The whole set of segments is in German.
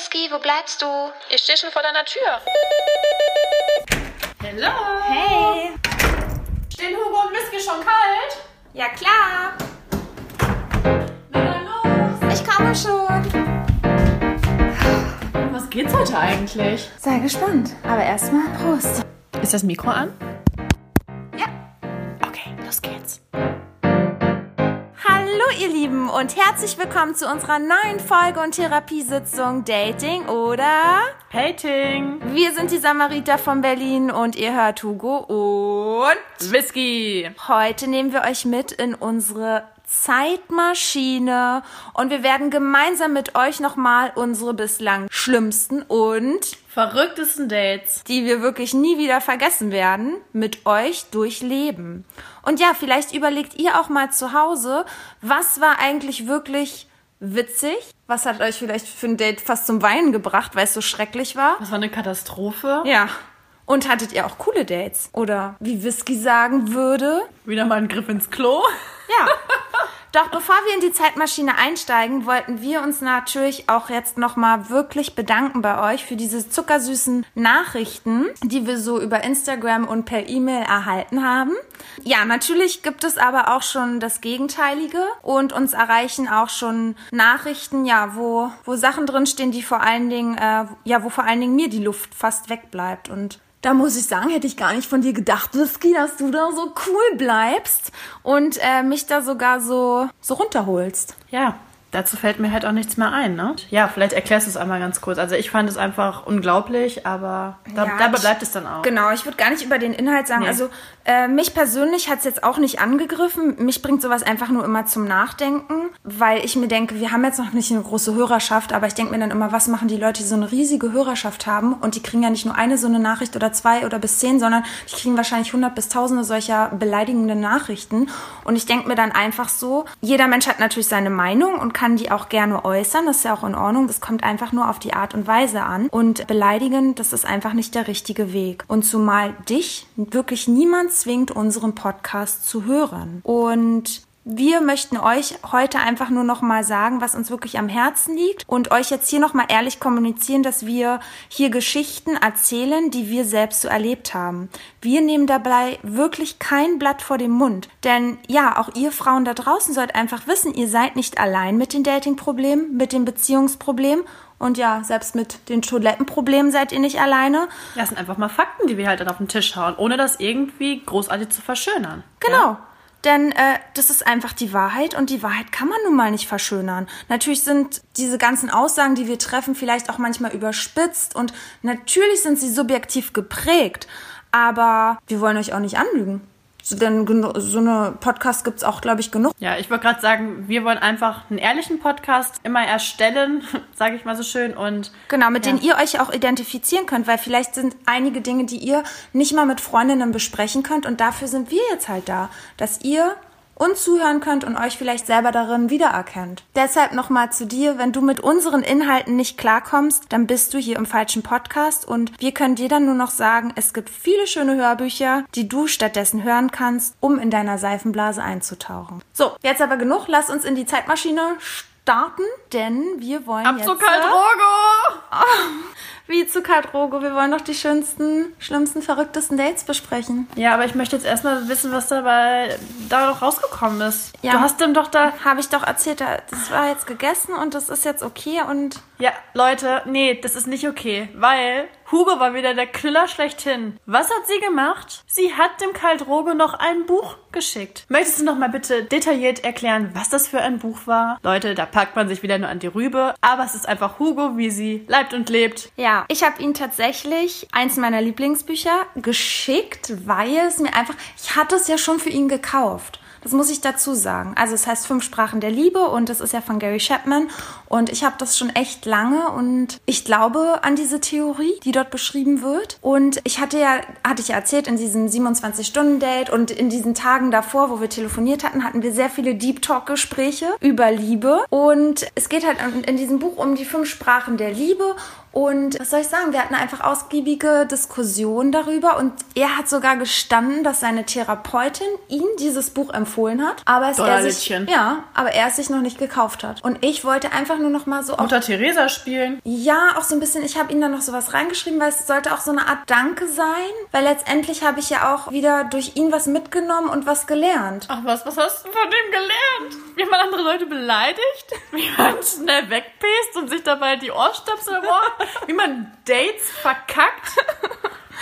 Whisky, wo bleibst du? Ich stehe schon vor deiner Tür. Hallo. Hey. Stehen Hugo und Whisky schon kalt? Ja, klar. Na dann los. Ich komme schon. Was geht's heute eigentlich? Sei gespannt. Aber erstmal Prost. Ist das Mikro an? Lieben und herzlich willkommen zu unserer neuen Folge und Therapiesitzung Dating oder Hating. wir sind die Samariter von Berlin und ihr hört Hugo und Whisky. heute nehmen wir euch mit in unsere Zeitmaschine und wir werden gemeinsam mit euch nochmal unsere bislang schlimmsten und Verrücktesten Dates. die wir wirklich nie wieder vergessen werden, mit euch durchleben. Und ja, vielleicht überlegt ihr auch mal zu Hause, was war eigentlich wirklich witzig? Was hat euch vielleicht für ein Date fast zum Weinen gebracht, weil es so schrecklich war? Das war eine Katastrophe. Ja. Und hattet ihr auch coole Dates? Oder wie Whisky sagen würde? Wieder mal ein Griff ins Klo. Ja. Doch bevor wir in die Zeitmaschine einsteigen, wollten wir uns natürlich auch jetzt nochmal wirklich bedanken bei euch für diese zuckersüßen Nachrichten, die wir so über Instagram und per E-Mail erhalten haben. Ja, natürlich gibt es aber auch schon das Gegenteilige und uns erreichen auch schon Nachrichten, ja, wo, wo Sachen drinstehen, die vor allen Dingen, äh, ja, wo vor allen Dingen mir die Luft fast wegbleibt und da muss ich sagen, hätte ich gar nicht von dir gedacht, Whisky, dass du da so cool bleibst und äh, mich da sogar so, so runterholst. Ja, dazu fällt mir halt auch nichts mehr ein, ne? Ja, vielleicht erklärst du es einmal ganz kurz. Also ich fand es einfach unglaublich, aber da, Ja, dabei ich- bleibt es dann auch. Genau, ich würde gar nicht über den Inhalt sagen. Nee. Also äh, mich persönlich hat es jetzt auch nicht angegriffen. Mich bringt sowas einfach nur immer zum Nachdenken, weil ich mir denke, wir haben jetzt noch nicht eine große Hörerschaft, aber ich denke mir dann immer, was machen die Leute, die so eine riesige Hörerschaft haben und die kriegen ja nicht nur eine so eine Nachricht oder zwei oder bis zehn, sondern die kriegen wahrscheinlich hundert bis tausende solcher beleidigenden Nachrichten. Und ich denke mir dann einfach so, jeder Mensch hat natürlich seine Meinung und kann die auch gerne äußern. Das ist ja auch in Ordnung. Das kommt einfach nur auf die Art und Weise an. Und beleidigen, das ist einfach nicht der richtige Weg. Und zumal dich wirklich niemand zwingt, unseren Podcast zu hören. Und wir möchten euch heute einfach nur noch mal sagen, was uns wirklich am Herzen liegt und euch jetzt hier noch mal ehrlich kommunizieren, dass wir hier Geschichten erzählen, die wir selbst so erlebt haben. Wir nehmen dabei wirklich kein Blatt vor dem Mund, denn ja, auch ihr Frauen da draußen sollt einfach wissen, ihr seid nicht allein mit den Datingproblemen, mit den Beziehungsproblemen und ja, selbst mit den Toilettenproblemen seid ihr nicht alleine. Das sind einfach mal Fakten, die wir halt dann auf den Tisch hauen, ohne das irgendwie großartig zu verschönern. Genau. Ja? Denn äh, das ist einfach die Wahrheit und die Wahrheit kann man nun mal nicht verschönern. Natürlich sind diese ganzen Aussagen, die wir treffen, vielleicht auch manchmal überspitzt und natürlich sind sie subjektiv geprägt, aber wir wollen euch auch nicht anlügen. So, denn so eine Podcast gibt's auch, glaube ich, genug. Ja, ich wollte gerade sagen, wir wollen einfach einen ehrlichen Podcast immer erstellen, sage ich mal so schön. Und Genau, mit denen ihr euch auch identifizieren könnt, weil vielleicht sind einige Dinge, die ihr nicht mal mit Freundinnen besprechen könnt und dafür sind wir jetzt halt da, dass ihr uns zuhören könnt und euch vielleicht selber darin wiedererkennt. Deshalb nochmal zu dir, wenn du mit unseren Inhalten nicht klarkommst, dann bist du hier im falschen Podcast und wir können dir dann nur noch sagen, es gibt viele schöne Hörbücher, die du stattdessen hören kannst, um in deiner Seifenblase einzutauchen. So, jetzt aber genug, lass uns in die Zeitmaschine starten, denn wir wollen ab jetzt... zu kalt, Rogo! Wie zu Kadrogo, wir wollen doch die schönsten, schlimmsten, verrücktesten Dates besprechen. Ja, aber ich möchte jetzt erstmal wissen, was dabei da noch rausgekommen ist. Ja. Du hast dem doch da. Habe ich doch erzählt, da- das war jetzt gegessen und das ist jetzt okay und Ja, Leute, nee, das ist nicht okay, weil Hugo war wieder der Knüller schlechthin. Was hat sie gemacht? Sie hat dem Kaldrogo noch ein Buch geschickt. Möchtest du noch mal bitte detailliert erklären, was das für ein Buch war? Leute, da packt man sich wieder nur an die Rübe, aber es ist einfach Hugo, wie sie leibt und lebt. ja, ich habe ihn tatsächlich eins meiner Lieblingsbücher geschickt, weil es mir einfach, ich hatte es ja schon für ihn gekauft. Das muss ich dazu sagen. Also es heißt Fünf Sprachen der Liebe und es ist ja von Gary Chapman und ich habe das schon echt lange und ich glaube an diese Theorie, die dort beschrieben wird. Und ich hatte ja, hatte ich ja erzählt, in diesem 27-Stunden-Date und in diesen Tagen davor, wo wir telefoniert hatten, hatten wir sehr viele Deep Talk-Gespräche über Liebe. Und es geht halt in diesem Buch um die fünf Sprachen der Liebe und was soll ich sagen, wir hatten einfach ausgiebige Diskussionen darüber und er hat sogar gestanden, dass seine Therapeutin ihm dieses Buch empfohlen hat, aber es er sich, ja, aber er es sich noch nicht gekauft hat. Und ich wollte einfach nur noch mal so auch Mutter Teresa spielen. ja, auch so ein bisschen, ich habe ihm dann noch sowas reingeschrieben, weil es sollte auch so eine Art Danke sein, weil letztendlich habe ich ja auch wieder durch ihn was mitgenommen und was gelernt. Ach was, was hast du von dem gelernt? Wie man andere Leute beleidigt? Wie man schnell wegpest und sich dabei die Ohrstöpsel im Ohr? Wie man Dates verkackt?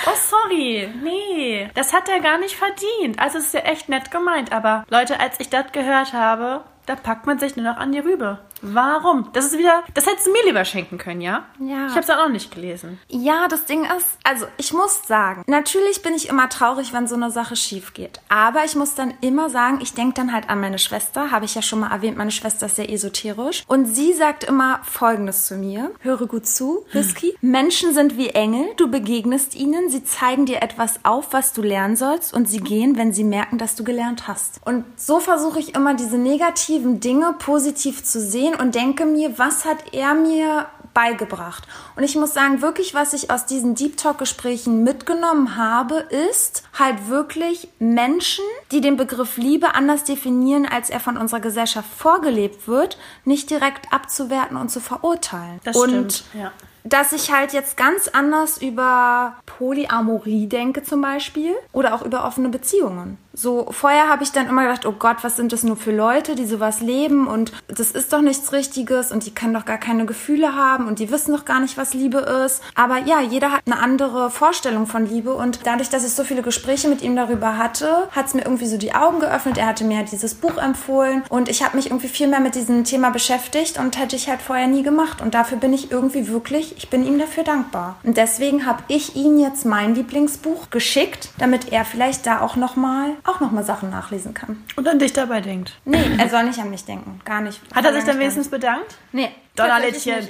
Oh, sorry. Nee, das hat er gar nicht verdient. Also es ist ja echt nett gemeint. Aber Leute, als ich das gehört habe, da packt man sich nur noch an die Rübe. Warum? Das ist wieder, das hättest du mir lieber schenken können, ja? Ja. Ich habe es auch noch nicht gelesen. Ja, das Ding ist, also ich muss sagen, natürlich bin ich immer traurig, wenn so eine Sache schief geht. Aber ich muss dann immer sagen, ich denke dann halt an meine Schwester, habe ich ja schon mal erwähnt, meine Schwester ist sehr esoterisch. Und sie sagt immer Folgendes zu mir. Höre gut zu, Whisky. Menschen sind wie Engel, du begegnest ihnen, sie zeigen dir etwas auf, was du lernen sollst und sie gehen, wenn sie merken, dass du gelernt hast. Und so versuche ich immer diese negativen Dinge positiv zu sehen und denke mir, was hat er mir beigebracht. Und ich muss sagen, wirklich, was ich aus diesen Deep Talk Gesprächen mitgenommen habe, ist halt wirklich Menschen, die den Begriff Liebe anders definieren, als er von unserer Gesellschaft vorgelebt wird, nicht direkt abzuwerten und zu verurteilen. Das und stimmt. Ja. dass ich halt jetzt ganz anders über Polyamorie denke zum Beispiel oder auch über offene Beziehungen. So, vorher habe ich dann immer gedacht, oh Gott, was sind das nur für Leute, die sowas leben und das ist doch nichts Richtiges und die können doch gar keine Gefühle haben und die wissen doch gar nicht, was Liebe ist. Aber ja, jeder hat eine andere Vorstellung von Liebe und dadurch, dass ich so viele Gespräche mit ihm darüber hatte, hat es mir irgendwie so die Augen geöffnet. Er hatte mir dieses Buch empfohlen und ich habe mich irgendwie viel mehr mit diesem Thema beschäftigt und hätte ich halt vorher nie gemacht und dafür bin ich irgendwie wirklich, ich bin ihm dafür dankbar. Und deswegen habe ich ihm jetzt mein Lieblingsbuch geschickt, damit er vielleicht da auch nochmal auch noch mal Sachen nachlesen kann. Und an dich dabei denkt. Nee, er soll nicht an mich denken. Gar nicht. Hat er sich dann wenigstens bedankt? Nee. Donnerlittchen.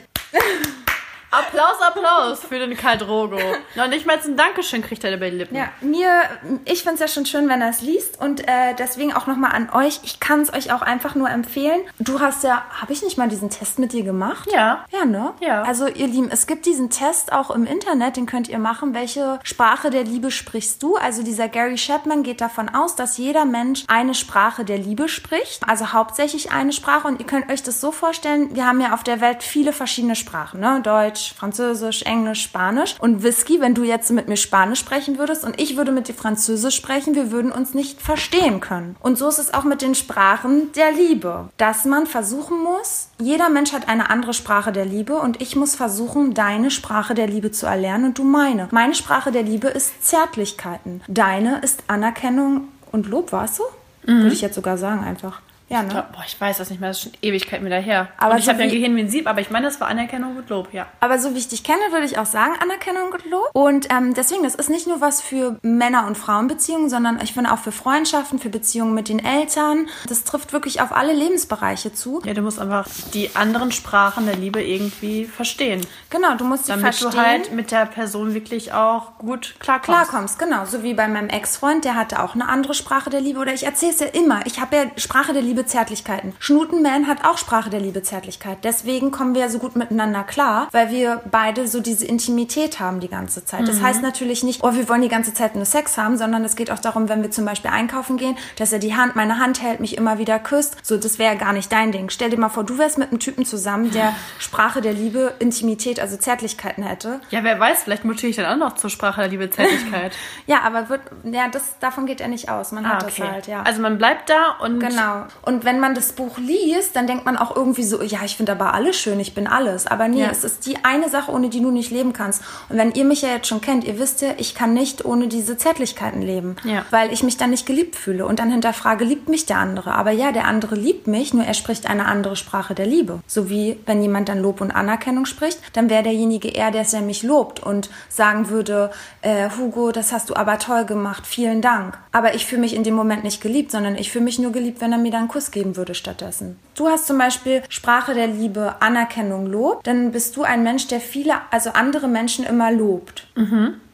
Applaus, Applaus für den Karl Drogo. Noch nicht mal ein Dankeschön kriegt er bei den Lippen. Ja, mir, ich finde es ja schon schön, wenn er es liest und äh, deswegen auch nochmal an euch. Ich kann es euch auch einfach nur empfehlen. Du hast ja, habe ich nicht mal diesen Test mit dir gemacht? Ja. Ja, ne? Ja. Also ihr Lieben, es gibt diesen Test auch im Internet, den könnt ihr machen. Welche Sprache der Liebe sprichst du? Also dieser Gary Chapman geht davon aus, dass jeder Mensch eine Sprache der Liebe spricht. Also hauptsächlich eine Sprache und ihr könnt euch das so vorstellen, wir haben ja auf der Welt viele verschiedene Sprachen, ne? Deutsch, Französisch, Englisch, Spanisch. Und Whisky, wenn du jetzt mit mir Spanisch sprechen würdest und ich würde mit dir Französisch sprechen, wir würden uns nicht verstehen können. Und so ist es auch mit den Sprachen der Liebe, dass man versuchen muss, jeder Mensch hat eine andere Sprache der Liebe und ich muss versuchen, deine Sprache der Liebe zu erlernen und du meine. Meine Sprache der Liebe ist Zärtlichkeiten. Deine ist Anerkennung und Lob, warst du? Würde ich jetzt sogar sagen einfach. Ja, ne? Boah, ich weiß das nicht mehr, das ist schon Ewigkeiten wieder her. Aber und ich so habe ja ein Gehirn wie ein Sieb, aber ich meine, das war Anerkennung und Lob, ja. Aber so wie ich dich kenne, würde ich auch sagen, Anerkennung und Lob. Und ähm, deswegen, das ist nicht nur was für Männer- und Frauenbeziehungen, sondern ich finde auch für Freundschaften, für Beziehungen mit den Eltern. Das trifft wirklich auf alle Lebensbereiche zu. Ja, du musst einfach die anderen Sprachen der Liebe irgendwie verstehen. Genau, du musst sie Damit verstehen. du halt mit der Person wirklich auch gut klarkommst. klarkommst, genau. So wie bei meinem Ex-Freund, der hatte auch eine andere Sprache der Liebe. Oder ich erzähle es ja immer. Ich habe ja Sprache der Liebe Zärtlichkeiten. Schnutenman hat auch Sprache der Liebe Zärtlichkeit. Deswegen kommen wir ja so gut miteinander klar, weil wir beide so diese Intimität haben die ganze Zeit. Das heißt natürlich nicht, oh, wir wollen die ganze Zeit nur Sex haben, sondern es geht auch darum, wenn wir zum Beispiel einkaufen gehen, dass er die Hand, meine Hand hält, mich immer wieder küsst. So, das wäre gar nicht dein Ding. Stell dir mal vor, du wärst mit einem Typen zusammen, der Sprache der Liebe, Intimität, also Zärtlichkeiten hätte. Ja, wer weiß, vielleicht mutiere ich dann auch noch zur Sprache der Liebe Zärtlichkeit. Ja, aber wird, ja, das, davon geht er nicht aus. Man ah, hat okay. das halt, ja. Also man bleibt da und Genau. Und wenn man das Buch liest, dann denkt man auch irgendwie so, ja, ich finde aber alles schön, ich bin alles. Aber nee, Ja. es ist die eine Sache, ohne die du nicht leben kannst. Und wenn ihr mich ja jetzt schon kennt, ihr wisst ja, ich kann nicht ohne diese Zärtlichkeiten leben. Ja. Weil ich mich dann nicht geliebt fühle und dann hinterfrage, liebt mich der andere? Aber ja, der andere liebt mich, nur er spricht eine andere Sprache der Liebe. So wie wenn jemand dann Lob und Anerkennung spricht, dann wäre derjenige eher, der es ja mich lobt und sagen würde, äh, Hugo, das hast du aber toll gemacht, vielen Dank. Aber ich fühle mich in dem Moment nicht geliebt, sondern ich fühle mich nur geliebt, wenn er mir dann einen Kuss geben würde stattdessen. Du hast zum Beispiel Sprache der Liebe, Anerkennung, Lob. Dann bist du ein Mensch, der viele, also andere Menschen immer lobt.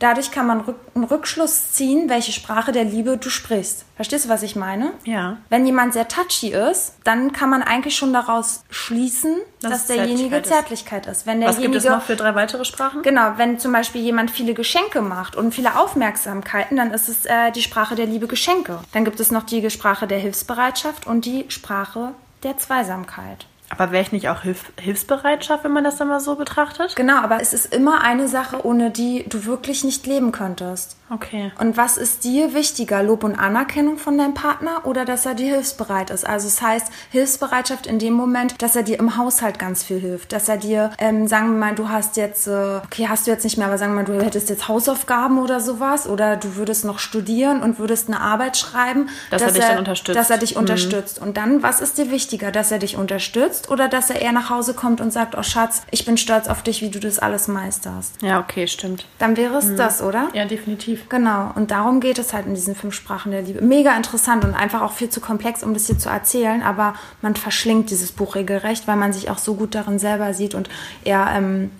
Dadurch kann man rück, einen Rückschluss ziehen, welche Sprache der Liebe du sprichst. Verstehst du, was ich meine? Ja. Wenn jemand sehr touchy ist, dann kann man eigentlich schon daraus schließen, Dass dass derjenige Zärtlichkeit ist. Zärtlichkeit ist. Wenn Was derjenige, gibt es noch für drei weitere Sprachen? Genau, wenn zum Beispiel jemand viele Geschenke macht und viele Aufmerksamkeiten, dann ist es äh, die Sprache der Liebe Geschenke. Dann gibt es noch die Sprache der Hilfsbereitschaft und die Sprache der Zweisamkeit. Aber wäre ich nicht auch Hilf Hilfsbereitschaft, wenn man das dann mal so betrachtet? Genau, aber es ist immer eine Sache, ohne die du wirklich nicht leben könntest. Okay. Und was ist dir wichtiger, Lob und Anerkennung von deinem Partner oder dass er dir hilfsbereit ist? Also es heißt Hilfsbereitschaft in dem Moment, dass er dir im Haushalt ganz viel hilft, dass er dir, ähm, sagen wir mal, du hast jetzt, äh, okay, hast du jetzt nicht mehr, aber sagen wir mal, du hättest jetzt Hausaufgaben oder sowas oder du würdest noch studieren und würdest eine Arbeit schreiben, Dass er dich dann unterstützt. Dass er dich unterstützt. Und dann, was ist dir wichtiger, dass er dich unterstützt oder dass er eher nach Hause kommt und sagt, oh Schatz, ich bin stolz auf dich, wie du das alles meisterst? Ja, okay, stimmt. Dann wäre es das, oder? Ja, definitiv. Genau, und darum geht es halt in diesen fünf Sprachen der Liebe. Mega interessant und einfach auch viel zu komplex, um das hier zu erzählen, aber man verschlingt dieses Buch regelrecht, weil man sich auch so gut darin selber sieht und er ähm,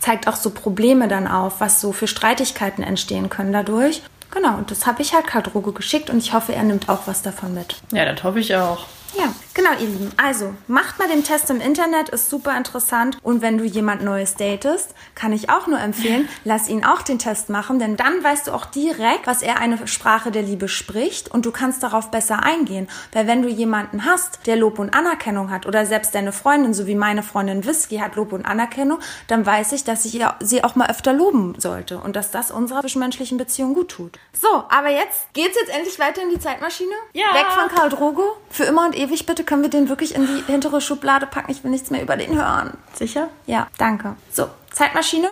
zeigt auch so Probleme dann auf, was so für Streitigkeiten entstehen können dadurch. Genau, und das habe ich halt Karl Drogo geschickt und ich hoffe, er nimmt auch was davon mit. Ja, das hoffe ich auch. Ja, genau, ihr Lieben. Also, macht mal den Test im Internet, ist super interessant. Und wenn du jemand Neues datest, kann ich auch nur empfehlen, lass ihn auch den Test machen, denn dann weißt du auch direkt, was er eine Sprache der Liebe spricht und du kannst darauf besser eingehen. Weil wenn du jemanden hast, der Lob und Anerkennung hat oder selbst deine Freundin, so wie meine Freundin Whisky hat Lob und Anerkennung, dann weiß ich, dass ich sie auch mal öfter loben sollte und dass das unserer zwischenmenschlichen Beziehung gut tut. So, aber jetzt geht's jetzt endlich weiter in die Zeitmaschine. Ja. Weg von Karl Drogo. Für immer und ewig bitte können wir den wirklich in die hintere Schublade packen. Ich will nichts mehr über den hören. Sicher? Ja, danke. So, Zeitmaschine.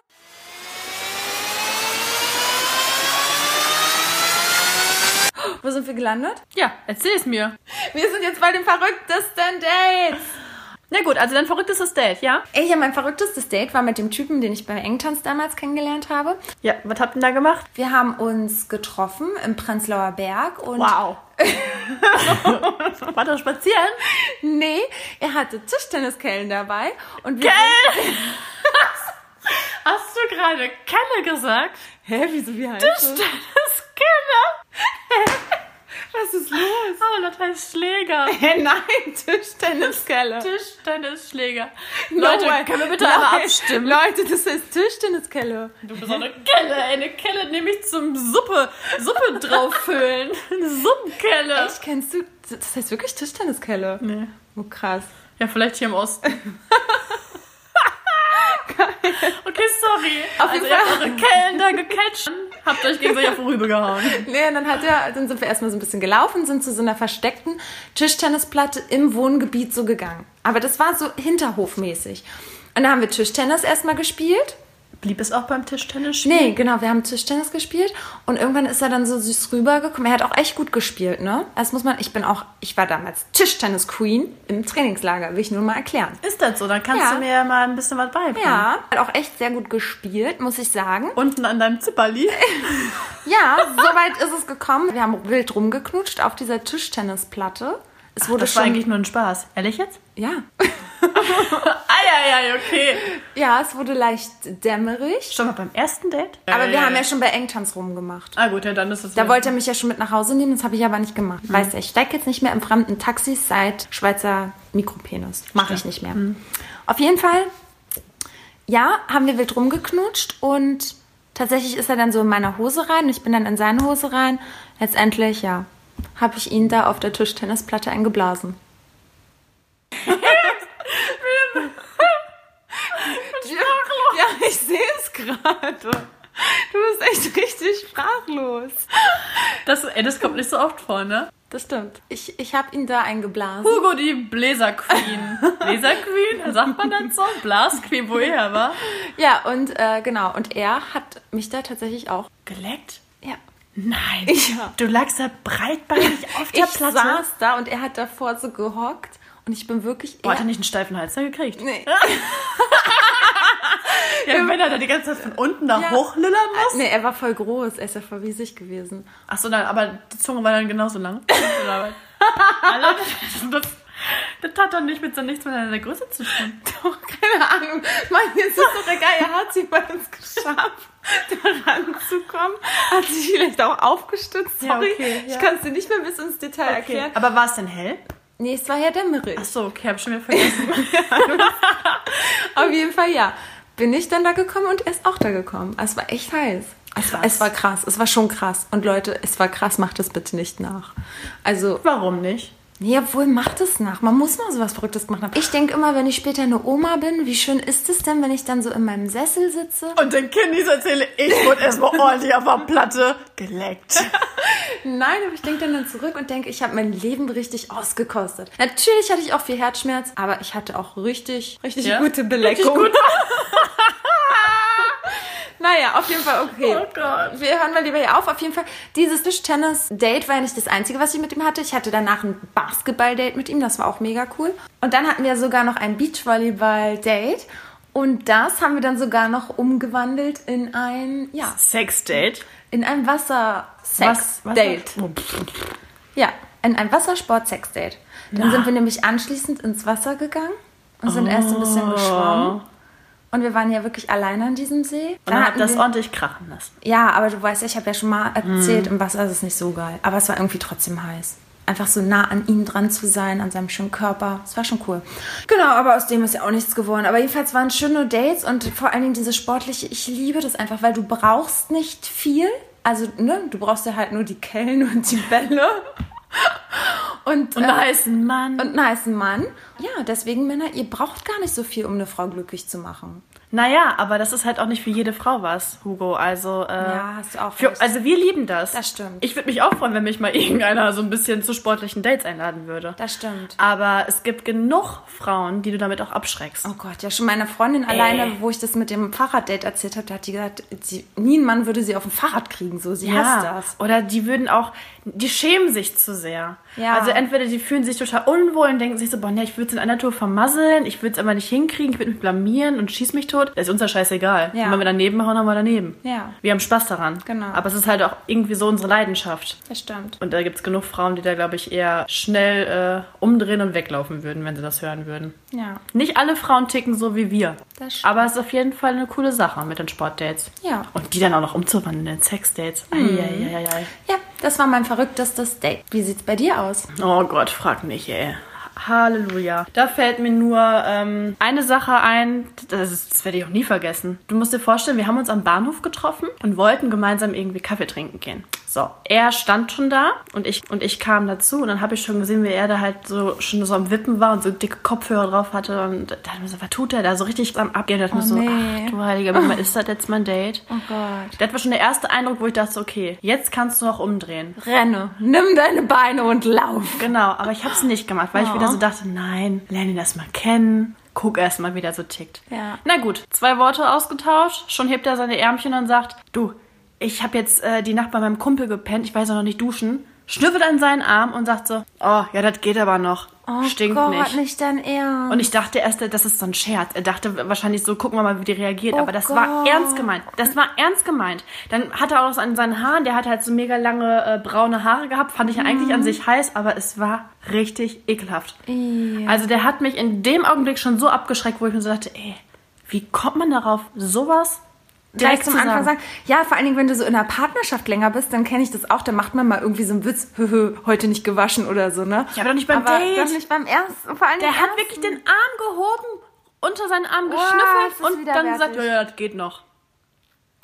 Wo sind wir gelandet? Ja, erzähl es mir. Wir sind jetzt bei den verrücktesten Dates. Na gut, also dein verrücktestes Date, ja? Ey, ja, mein verrücktestes Date war mit dem Typen, den ich bei Engtanz damals kennengelernt habe. Ja, was habt ihr denn da gemacht? Wir haben uns getroffen im Prenzlauer Berg und Wow. War das spazieren? nee, er hatte Tischtenniskellen dabei und wir Hast du gerade Kelle gesagt? Hä, wieso wie heißt Kelle. Was ist los? Das heißt Schläger. Hä, nein, Tischtenniskelle. Tischtennisschläger. No Leute, way. können wir bitte einmal abstimmen? Leute, das heißt Tischtenniskelle. Du bist auch eine Kelle. Eine Kelle nehme ich zum Suppe, Suppe drauffüllen. Eine Suppenkelle. Echt, kennst du, das heißt wirklich Tischtenniskelle? Nee. Oh, krass. Ja, vielleicht hier im Osten. okay, sorry. Auf also jeden Fall. eure Kellen da gecatcht. Habt euch gegenseitig auf vorübergehauen. Nee, und dann hat er, dann sind wir erstmal so ein bisschen gelaufen, sind zu so einer versteckten Tischtennisplatte im Wohngebiet so gegangen. Aber das war so hinterhofmäßig. Und da haben wir Tischtennis erstmal gespielt. Blieb es auch beim Tischtennis? Nee, genau, wir haben Tischtennis gespielt und irgendwann ist er dann so süß rübergekommen. Er hat auch echt gut gespielt, ne? Das muss man, ich bin auch, ich war damals Tischtennis-Queen im Trainingslager, will ich nur mal erklären. Ist das so? Dann kannst Ja. du mir ja mal ein bisschen was beibringen. Ja, hat auch echt sehr gut gespielt, muss ich sagen. Unten an deinem Zipperli. Ja, soweit ist es gekommen. Wir haben wild rumgeknutscht auf dieser Tischtennisplatte. Es wurde Das war schon. eigentlich nur ein Spaß. Ehrlich jetzt? Ja. Eieiei, okay. ja, es wurde leicht dämmerig. Schon mal beim ersten Date? Aber wir haben ja schon bei Engtanz rumgemacht. Ah gut, ja, dann ist es Da wollte er mich ja schon mit nach Hause nehmen, das habe ich aber nicht gemacht. Weißt du, ich steige jetzt nicht mehr in fremden Taxis seit Schweizer Mikropenis. Mache ich nicht mehr. Auf jeden Fall, ja, haben wir wild rumgeknutscht und tatsächlich ist er dann so in meine Hose rein und ich bin dann in seine Hose rein. Letztendlich, ja, habe ich ihn da auf der Tischtennisplatte eingeblasen. Ja, ich sehe es gerade. Du bist echt richtig sprachlos. Das, ey, das kommt nicht so oft vor, ne? Das stimmt. Ich, ich habe ihn da eingeblasen. Hugo, die Bläser Queen. Bläser Queen? Sagt man das so? Blas Queen, woher, war? Ja, und äh, genau. Und er hat mich da tatsächlich auch. Geleckt? Ja. Nein. Ja. Du lagst da breitbeinig auf der Ich Platte. saß da und er hat davor so gehockt. Und ich bin wirklich. Boah, hat er nicht einen steifen Hals da gekriegt? Nee. Ja, wenn er da die ganze Zeit von unten da Ja. hochlillern muss. nee, er war voll groß. Er ist ja voll riesig gewesen. Achso, dann, aber die Zunge war dann genauso lang. Das, das hat dann nicht mit so nichts mit seiner Größe zu tun. Doch, keine Ahnung. Mann, jetzt ist doch egal. Er hat sie bei uns geschafft, da ranzukommen. hat sich vielleicht auch aufgestützt. Ja, Sorry, okay, ja. ich kann es dir nicht mehr bis ins Detail erklären. Aber war es denn hell? Nee, es war ja dämmerig. Ach so, okay, hab schon wieder vergessen. Auf jeden Fall ja. Bin ich dann da gekommen und er ist auch da gekommen. Es war echt heiß. Es war, es war krass. Es war schon krass. Und Leute, es war krass. Macht es bitte nicht nach. Also, Warum nicht? Nee, obwohl macht es nach. Man muss mal sowas Verrücktes gemacht haben. Ich denke immer, wenn ich später eine Oma bin, wie schön ist es denn, wenn ich dann so in meinem Sessel sitze? Und den Kindis erzähle, ich wurde erstmal ordentlich auf der Platte geleckt. Nein, aber ich denke dann, dann zurück und denke, ich habe mein Leben richtig ausgekostet. Natürlich hatte ich auch viel Herzschmerz, aber ich hatte auch richtig, richtig Ja? gute Beleckung. Richtig gut. Naja, auf jeden Fall okay. Oh Gott. Wir hören mal lieber hier auf. Auf jeden Fall, dieses Tischtennis-Date war ja nicht das einzige, was ich mit ihm hatte. Ich hatte danach ein Basketball-Date mit ihm, das war auch mega cool. Und dann hatten wir sogar noch ein Beachvolleyball-Date. Und das haben wir dann sogar noch umgewandelt in ein, ja, Sexdate? in ein Was- Wasser-Sex-Date. was- Ja, in ein Wassersport-Sex-Date. Dann sind wir nämlich anschließend ins Wasser gegangen und sind erst ein bisschen geschwommen. Und wir waren ja wirklich alleine an diesem See. Und dann hat das wir- ordentlich krachen lassen. ja, aber du weißt ja, ich habe ja schon mal erzählt, Mhm. im Wasser ist es nicht so geil. Aber es war irgendwie trotzdem heiß. Einfach so nah an ihm dran zu sein, an seinem schönen Körper. Das war schon cool. Genau, aber aus dem ist ja auch nichts geworden. Aber jedenfalls waren schöne Dates und vor allen Dingen diese sportliche, ich liebe das einfach, weil du brauchst nicht viel. Also, ne, du brauchst ja halt nur die Kellen und die Bälle. Und, Und äh, einen heißen Mann. und einen heißen Mann. Ja, deswegen Männer, ihr braucht gar nicht so viel, um eine Frau glücklich zu machen. Naja, aber das ist halt auch nicht für jede Frau was, Hugo. Also, äh, Ja, hast du auch für, also wir lieben das. Das stimmt. Ich würde mich auch freuen, wenn mich mal irgendeiner so ein bisschen zu sportlichen Dates einladen würde. Das stimmt. Aber es gibt genug Frauen, die du damit auch abschreckst. Oh Gott, ja, schon meine Freundin alleine, wo ich das mit dem Fahrraddate erzählt habe, da hat die gesagt, sie, nie ein Mann würde sie auf ein Fahrrad kriegen, so, sie hasst das. Oder die würden auch, die schämen sich zu sehr. Ja. Also entweder die fühlen sich total unwohl und denken sich so, boah, nee, ich würde es in einer Tour vermasseln, ich würde es aber nicht hinkriegen, ich würde mich blamieren und schieß mich tot. Das ist uns ja scheißegal. Ja. Wenn wir daneben hauen, haben wir daneben. Ja. Wir haben Spaß daran. Genau. Aber es ist halt auch irgendwie so unsere Leidenschaft. Das stimmt. Und da gibt es genug Frauen, die da, glaube ich, eher schnell äh, umdrehen und weglaufen würden, wenn sie das hören würden. Ja. Nicht alle Frauen ticken so wie wir. Das stimmt. Aber es ist auf jeden Fall eine coole Sache mit den Sportdates. Ja. Und die dann auch noch umzuwandeln in Sexdates. Eieieiei. Ja, das war mein verrücktestes Date. Wie sieht's bei dir aus? Oh Gott, frag nicht, ey. Halleluja. Da fällt mir nur ähm, eine Sache ein, das, ist, das werde ich auch nie vergessen. Du musst dir vorstellen, wir haben uns am Bahnhof getroffen und wollten gemeinsam irgendwie Kaffee trinken gehen. So, er stand schon da und ich und ich kam dazu und dann habe ich schon gesehen, wie er da halt so schon so am Wippen war und so dicke Kopfhörer drauf hatte und da dachte ich mir so, was tut er da so richtig am Abgehen? Da dachte ich mir so, nee. ach du heiliger Mama, ist das jetzt mein Date? Oh Gott. Das war schon der erste Eindruck, wo ich dachte, okay, jetzt kannst du auch umdrehen. Renne, nimm deine Beine und lauf. Genau, aber ich habe es nicht gemacht, weil ich wieder so dachte, nein, lerne ihn erst mal kennen. Guck erst mal, wie der so tickt. Ja. Na gut, zwei Worte ausgetauscht, schon hebt er seine Ärmchen und sagt, du, ich habe jetzt äh, die Nacht bei meinem Kumpel gepennt, ich weiß auch noch nicht duschen. Schnüffelt an seinen Arm und sagt so, oh, ja, das geht aber noch. Oh Stinkt Gott, nicht. nicht dein Ernst. Und ich dachte erst, das ist so ein Scherz. Er dachte wahrscheinlich so, gucken wir mal, wie die reagiert. Oh Aber das war Gott. ernst gemeint. Das war ernst gemeint. Dann hat er auch noch an seinen Haaren, der hat halt so mega lange äh, braune Haare gehabt. Fand ich ja eigentlich an sich heiß, aber es war richtig ekelhaft. Ja. Also der hat mich in dem Augenblick schon so abgeschreckt, wo ich mir so dachte, ey, wie kommt man darauf, sowas gleich direkt zum zu Anfang sagen? ja, vor allen Dingen, wenn du so in einer Partnerschaft länger bist, dann kenne ich das auch, dann macht man mal irgendwie so einen Witz, höhö, heute nicht gewaschen oder so, ne? Ja, aber doch nicht beim aber Date. Doch nicht beim ersten, vor allen Der Dingen hat ersten. wirklich den Arm gehoben, unter seinen Arm Wow, geschnüffelt und dann gesagt, ja, ja, das geht noch.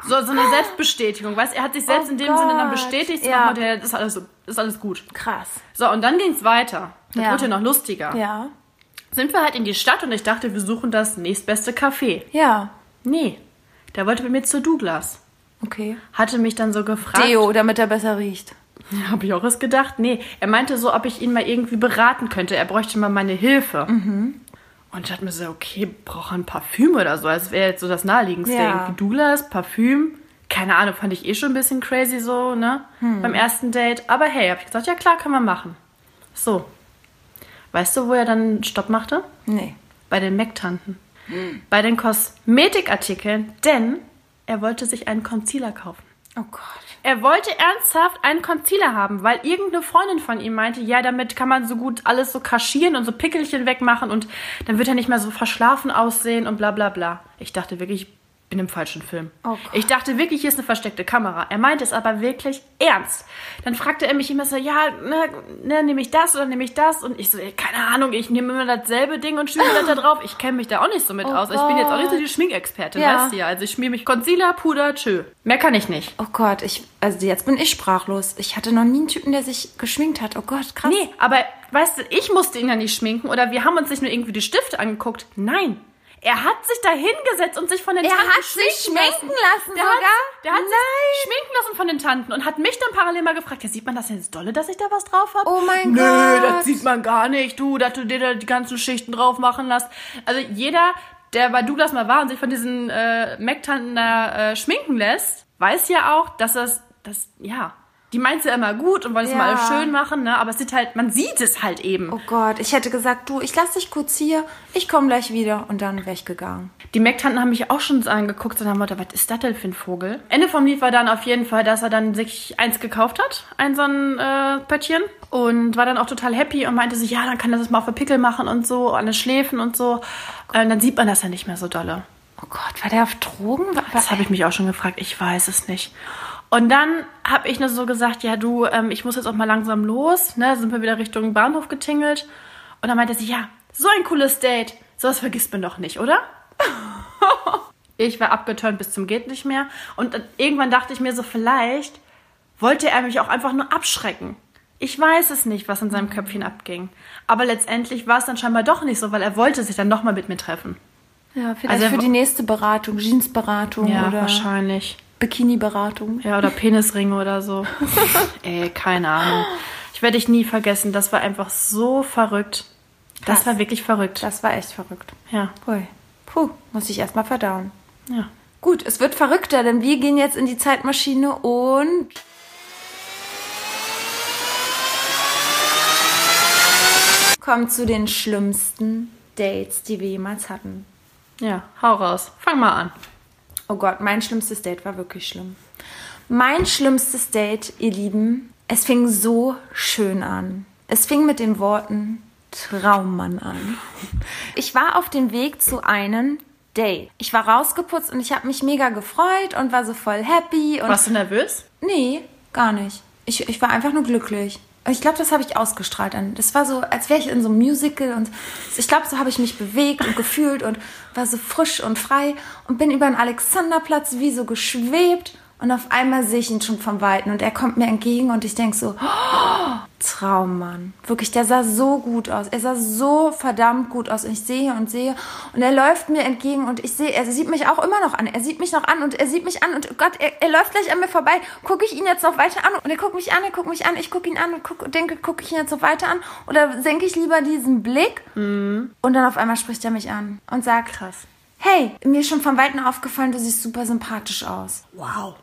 So, so eine Selbstbestätigung, weißt Er hat sich selbst Oh in dem Sinne dann Gott, bestätigt, so ja. ja, das ist alles, ist alles gut. Krass. So, und dann ging's weiter. Das Ja. wurde ja noch lustiger. Ja. Sind wir halt in die Stadt und ich dachte, wir suchen das nächstbeste Café. Ja. Nee, der wollte mit mir zu Douglas. Okay. Hatte mich dann so gefragt. Deo, damit er besser riecht. Habe ich auch erst gedacht. Nee, er meinte so, ob ich ihn mal irgendwie beraten könnte. Er bräuchte mal meine Hilfe. Und ich dachte mir so, okay, braucht er ein Parfüm oder so. Das wäre jetzt so das naheliegendste. Ja. Irgendwie Douglas, Parfüm. Keine Ahnung, fand ich eh schon ein bisschen crazy so, ne? Beim ersten Date. Aber hey, habe ich gesagt, ja klar, können wir machen. So. Weißt du, wo er dann Stopp machte? Nee. Bei den Mac-Tanten. Bei den Kosmetikartikeln, denn er wollte sich einen Concealer kaufen. Oh Gott. Er wollte ernsthaft einen Concealer haben, weil irgendeine Freundin von ihm meinte, ja, damit kann man so gut alles so kaschieren und so Pickelchen wegmachen und dann wird er nicht mehr so verschlafen aussehen und bla bla bla. Ich dachte wirklich, bin im falschen Film. Oh Gott. ich dachte wirklich, hier ist eine versteckte Kamera. Er meinte es aber wirklich ernst. Dann fragte er mich immer so, ja, ne, ne, nehme ich das oder nehme ich das? Und ich so, keine Ahnung, ich nehme immer dasselbe Ding und schmier das da drauf. Ich kenne mich da auch nicht so mit aus. Ich bin jetzt auch nicht so die Schminkexpertin, Oh Ja. weißt du ja. Also ich schmier mich Concealer, Puder, tschö. Mehr kann ich nicht. Oh Gott, ich, also jetzt bin ich sprachlos. Ich hatte noch nie einen Typen, der sich geschminkt hat. Oh Gott, krass. Nee, aber weißt du, ich musste ihn ja nicht schminken oder wir haben uns nicht nur irgendwie die Stifte angeguckt. Nein. Er hat sich da hingesetzt und sich von den Er Tanten hat sich schminken lassen Der sogar? Hat, der hat Nein. sich schminken lassen von den Tanten und hat mich dann parallel mal gefragt, ja, sieht man das denn jetzt dolle, dass ich da was drauf habe? Oh mein Nö, Gott. das sieht man gar nicht, du, dass du dir da die ganzen Schichten drauf machen lässt. Also jeder, der bei Douglas mal war und sich von diesen äh, Mac-Tanten da äh, schminken lässt, weiß ja auch, dass das, das, ja, die meint's ja immer gut und wollen es Ja. mal alles schön machen, ne? Aber es sieht halt, man sieht es halt eben. Oh Gott, ich hätte gesagt, du, ich lass dich kurz hier, ich komme gleich wieder und dann wäre ich gegangen. Die Mac-Tanten haben mich auch schon so angeguckt und haben gedacht, was ist das denn für ein Vogel? Ende vom Lied war dann auf jeden Fall, dass er dann sich eins gekauft hat, ein so ein äh, Pöttchen. Und war dann auch total happy und meinte sich, ja, dann kann er das mal auf den Pickel machen und so, an den Schläfen und so. Äh, dann sieht man das ja nicht mehr so dolle. Oh Gott, war der auf Drogen? War, Das habe ich mich auch schon gefragt, ich weiß es nicht. Und dann habe ich nur so gesagt, ja du, ähm, ich muss jetzt auch mal langsam los. Ne, sind wir wieder Richtung Bahnhof getingelt. Und dann meinte sie, ja, so ein cooles Date. Sowas vergisst man doch nicht, oder? ich war abgeturnt bis zum geht nicht mehr. Und irgendwann dachte ich mir so, vielleicht wollte er mich auch einfach nur abschrecken. Ich weiß es nicht, was in seinem Köpfchen abging. Aber letztendlich war es dann scheinbar doch nicht so, weil er wollte sich dann nochmal mit mir treffen. ja, vielleicht Also für die nächste Beratung, Jeansberatung Ja, oder wahrscheinlich. Bikini-Beratung. Ja, oder Penisringe oder so. Ey, keine Ahnung. Ich werde dich nie vergessen. Das war einfach so verrückt. Das Krass. war wirklich verrückt. Das war echt verrückt. Ja, Hui. Puh, muss ich erstmal verdauen. ja. Gut, es wird verrückter, denn wir gehen jetzt in die Zeitmaschine und kommen zu den schlimmsten Dates, die wir jemals hatten. Ja, hau raus. Fang mal an. Oh Gott, mein schlimmstes Date war wirklich schlimm. Mein schlimmstes Date, ihr Lieben, es fing so schön an. Es fing mit den Worten Traummann an. Ich war auf dem Weg zu einem Date. Ich war rausgeputzt und ich habe mich mega gefreut und war so voll happy. Und Warst du nervös? Nee, gar nicht. Ich, ich war einfach nur glücklich. Ich glaube, das habe ich ausgestrahlt. Das war so, als wäre ich in so einem Musical und ich glaube, so habe ich mich bewegt und gefühlt und war so frisch und frei und bin über den Alexanderplatz wie so geschwebt und auf einmal sehe ich ihn schon vom Weiten und er kommt mir entgegen und ich denke so, oh, Traummann. Wirklich, der sah so gut aus. Er sah so verdammt gut aus. Und ich sehe und sehe und er läuft mir entgegen und ich sehe, er sieht mich auch immer noch an. Er sieht mich noch an und er sieht mich an und Gott, er, er läuft gleich an mir vorbei. Gucke ich ihn jetzt noch weiter an und er guckt mich an, er guckt mich an, ich gucke ihn an und guck, denke, gucke ich ihn jetzt noch weiter an oder senke ich lieber diesen Blick und dann auf einmal spricht er mich an und sagt, Krass. hey, mir ist schon von Weitem aufgefallen, du siehst super sympathisch aus. Wow.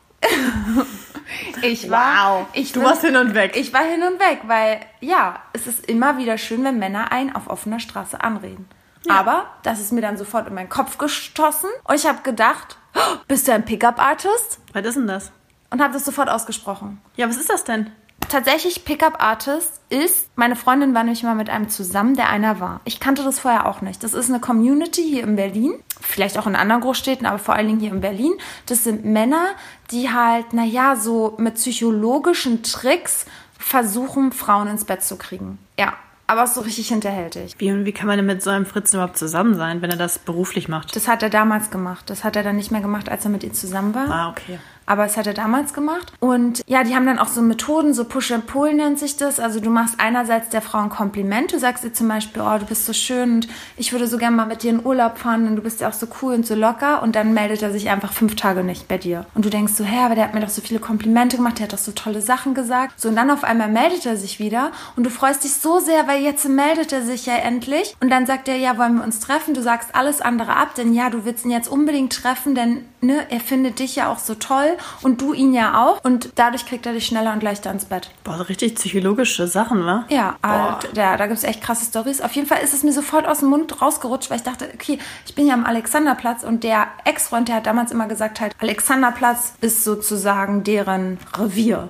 Ich war, Wow. ich Du bin- warst hin und weg. Ich war hin und weg, weil ja, es ist immer wieder schön, wenn Männer einen auf offener Straße anreden. Aber das ist mir dann sofort in meinen Kopf gestossen und ich habe gedacht, "Oh, bist du ein Pickup-Artist? Was ist denn das? Und habe das sofort ausgesprochen. Ja, was ist das denn? Tatsächlich, Pickup-Artist ist, meine Freundin war nämlich mal mit einem zusammen, der einer war. Ich kannte das vorher auch nicht. Das ist eine Community hier in Berlin, vielleicht auch in anderen Großstädten, aber vor allen Dingen hier in Berlin. Das sind Männer, die halt, naja, so mit psychologischen Tricks versuchen, Frauen ins Bett zu kriegen. Ja, aber so richtig hinterhältig. Wie, wie kann man denn mit so einem Fritzen überhaupt zusammen sein, wenn er das beruflich macht? Das hat er damals gemacht. Das hat er dann nicht mehr gemacht, als er mit ihr zusammen war. ah, okay. Aber es hat er damals gemacht. Und ja, die haben dann auch so Methoden, so Push and Pull nennt sich das. Also du machst einerseits der Frau ein Kompliment. Du sagst ihr zum Beispiel, oh, du bist so schön und ich würde so gerne mal mit dir in Urlaub fahren und du bist ja auch so cool und so locker. Und dann meldet er sich einfach fünf Tage nicht bei dir. Und du denkst so, hä, aber der hat mir doch so viele Komplimente gemacht, der hat doch so tolle Sachen gesagt. So, und dann auf einmal meldet er sich wieder und du freust dich so sehr, weil jetzt meldet er sich ja endlich. Und dann sagt er, ja, wollen wir uns treffen? Du sagst alles andere ab, denn ja, du willst ihn jetzt unbedingt treffen, denn ne, er findet dich ja auch so toll und du ihn ja auch. Und dadurch kriegt er dich schneller und leichter ins Bett. Boah, richtig psychologische Sachen, wa? Ja, Boah. äh, da, da gibt es echt krasse Stories. Auf jeden Fall ist es mir sofort aus dem Mund rausgerutscht, weil ich dachte, okay, ich bin ja am Alexanderplatz und der Ex-Freund, der hat damals immer gesagt halt, Alexanderplatz ist sozusagen deren Revier.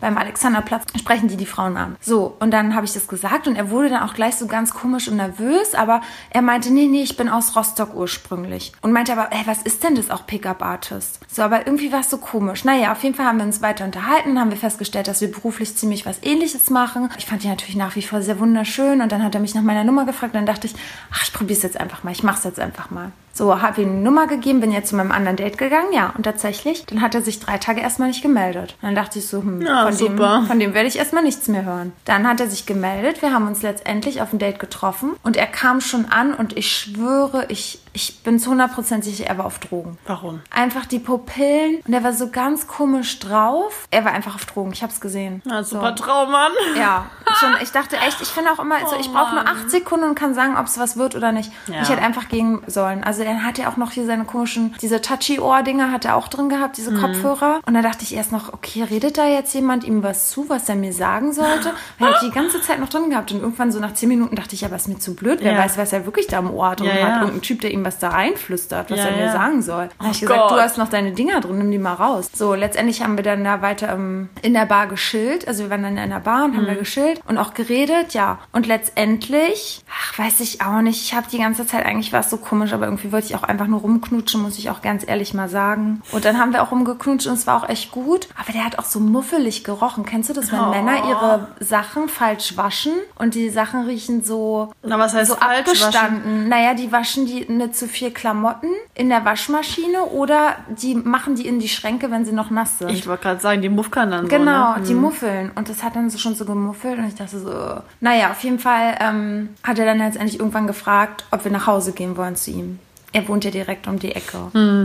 Beim Alexanderplatz sprechen die die Frauen an. So, und dann habe ich das gesagt und er wurde dann auch gleich so ganz komisch und nervös, aber er meinte, nee, nee, ich bin aus Rostock ursprünglich. Und meinte aber, ey, was ist denn das auch Pickup-Artist? So, aber irgendwie war es so komisch. Naja, auf jeden Fall haben wir uns weiter unterhalten, haben wir festgestellt, dass wir beruflich ziemlich was ähnliches machen. Ich fand die natürlich nach wie vor sehr wunderschön und dann hat er mich nach meiner Nummer gefragt und dann dachte ich, ach, ich probiere es jetzt einfach mal, ich mache es jetzt einfach mal. So, habe ihm eine Nummer gegeben, bin jetzt zu meinem anderen Date gegangen, ja, und tatsächlich, dann hat er sich drei Tage erstmal nicht gemeldet. Und dann dachte ich so, hm, Ja, von, super. dem, von dem werde ich erstmal nichts mehr hören. Dann hat er sich gemeldet, wir haben uns letztendlich auf ein Date getroffen und er kam schon an und ich schwöre, ich, ich bin zu 100% sicher, er war auf Drogen. Warum? Einfach die Pupillen und er war so ganz komisch drauf. Er war einfach auf Drogen, ich hab's gesehen. Na, so. super Traummann. Ja, schon, ich dachte echt, ich finde auch immer, also Oh ich brauche nur Mann. acht Sekunden und kann sagen, ob es was wird oder nicht. Ja. Ich hätte einfach gehen sollen. Also er hat ja auch noch hier seine komischen, diese Touchy-Ohr-Dinger hat er auch drin gehabt, Mhm. diese Kopfhörer. Und da dachte ich erst noch, okay, redet da jetzt jemand ihm was zu, was er mir sagen sollte? Weil er hat die ganze Zeit noch drin gehabt. Und irgendwann so nach zehn Minuten dachte ich, was ist mir zu blöd. Wer Ja. weiß, was er wirklich da im Ohr hat und Ja, hat irgendein Typ, der ihm was da reinflüstert, was Ja, er mir ja. sagen soll. Dann habe ich Oh gesagt, du Gott. hast noch deine Dinger drin, nimm die mal raus. So, letztendlich haben wir dann da weiter ähm, in der Bar geschillt. Also wir waren dann in einer Bar und haben Mhm. da geschillt und auch geredet, ja. Und letztendlich, ach, weiß ich auch nicht, ich habe die ganze Zeit, eigentlich war es so komisch, aber irgendwie wollte ich auch einfach nur rumknutschen, muss ich auch ganz ehrlich mal sagen. Und dann haben wir auch rumgeknutscht und es war auch echt gut. Aber der hat auch so muffelig gerochen. Kennst du das, wenn Oh. Männer ihre Sachen falsch waschen und die Sachen riechen so Na, was heißt so falsch waschen? abgestanden. Naja, die waschen die mit zu viel Klamotten in der Waschmaschine oder die machen die in die Schränke, wenn sie noch nass sind. Ich wollte gerade sagen, die Muffkan dann Genau, so, ne? die Muffeln. Und das hat dann so schon so gemuffelt und ich dachte so, naja, auf jeden Fall ähm, hat er dann letztendlich irgendwann gefragt, ob wir nach Hause gehen wollen zu ihm. Er wohnt ja direkt um die Ecke.